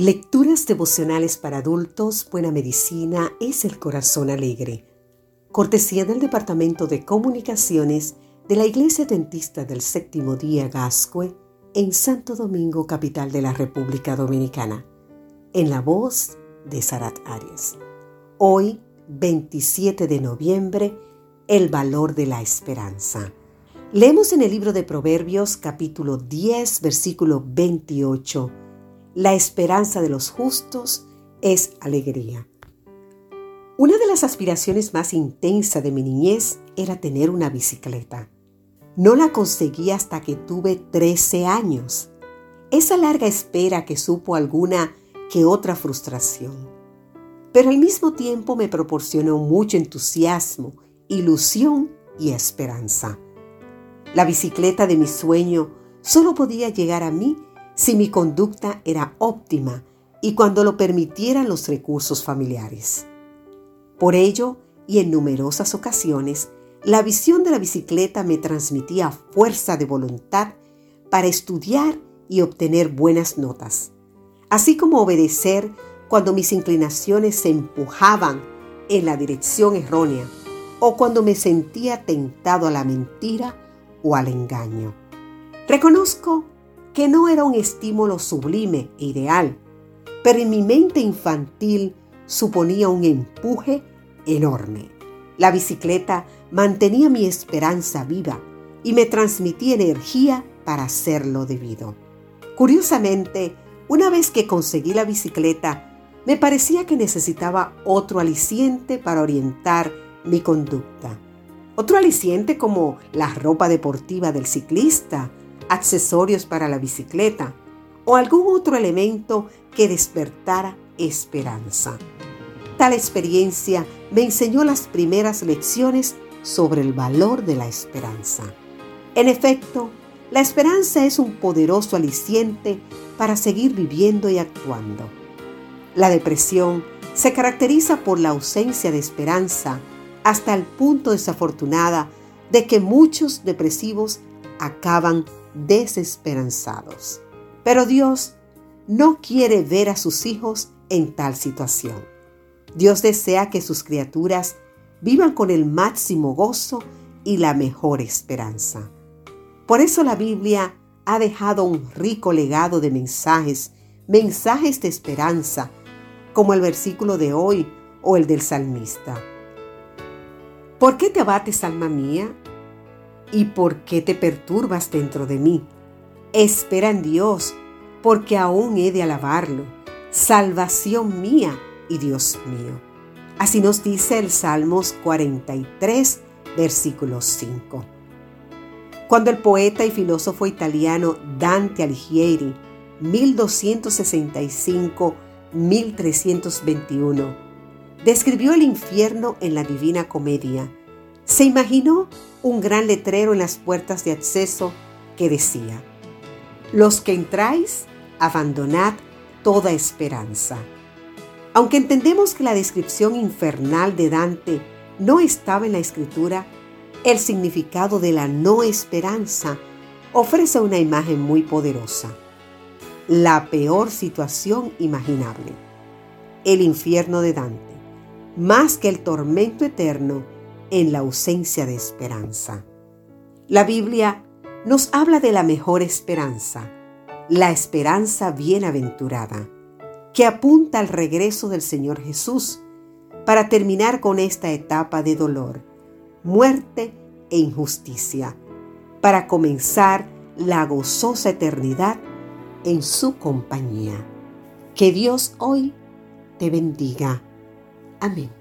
Lecturas devocionales para adultos, Buena Medicina es el Corazón Alegre. Cortesía del Departamento de Comunicaciones de la Iglesia Dentista del Séptimo Día Gascue en Santo Domingo, capital de la República Dominicana. En la voz de Sarat Arias. Hoy, 27 de noviembre, el valor de la esperanza. Leemos en el libro de Proverbios capítulo 10, versículo 28 la esperanza de los justos es alegría. Una de las aspiraciones más intensas de mi niñez era tener una bicicleta. No la conseguí hasta que tuve 13 años. Esa larga espera que supo alguna que otra frustración. Pero al mismo tiempo me proporcionó mucho entusiasmo, ilusión y esperanza. La bicicleta de mi sueño solo podía llegar a mí si mi conducta era óptima y cuando lo permitieran los recursos familiares. Por ello, y en numerosas ocasiones, la visión de la bicicleta me transmitía fuerza de voluntad para estudiar y obtener buenas notas, así como obedecer cuando mis inclinaciones se empujaban en la dirección errónea o cuando me sentía tentado a la mentira o al engaño. Reconozco que no era un estímulo sublime e ideal, pero en mi mente infantil suponía un empuje enorme. La bicicleta mantenía mi esperanza viva y me transmitía energía para hacerlo debido. Curiosamente, una vez que conseguí la bicicleta, me parecía que necesitaba otro aliciente para orientar mi conducta. Otro aliciente como la ropa deportiva del ciclista accesorios para la bicicleta o algún otro elemento que despertara esperanza. Tal experiencia me enseñó las primeras lecciones sobre el valor de la esperanza. En efecto, la esperanza es un poderoso aliciente para seguir viviendo y actuando. La depresión se caracteriza por la ausencia de esperanza hasta el punto desafortunada de que muchos depresivos acaban desesperanzados. Pero Dios no quiere ver a sus hijos en tal situación. Dios desea que sus criaturas vivan con el máximo gozo y la mejor esperanza. Por eso la Biblia ha dejado un rico legado de mensajes, mensajes de esperanza, como el versículo de hoy o el del salmista. ¿Por qué te abates, alma mía? ¿Y por qué te perturbas dentro de mí? Espera en Dios, porque aún he de alabarlo, salvación mía y Dios mío. Así nos dice el Salmos 43, versículo 5. Cuando el poeta y filósofo italiano Dante Alighieri, 1265-1321, describió el infierno en la Divina Comedia, se imaginó un gran letrero en las puertas de acceso que decía, Los que entráis, abandonad toda esperanza. Aunque entendemos que la descripción infernal de Dante no estaba en la escritura, el significado de la no esperanza ofrece una imagen muy poderosa. La peor situación imaginable. El infierno de Dante, más que el tormento eterno, en la ausencia de esperanza. La Biblia nos habla de la mejor esperanza, la esperanza bienaventurada, que apunta al regreso del Señor Jesús para terminar con esta etapa de dolor, muerte e injusticia, para comenzar la gozosa eternidad en su compañía. Que Dios hoy te bendiga. Amén.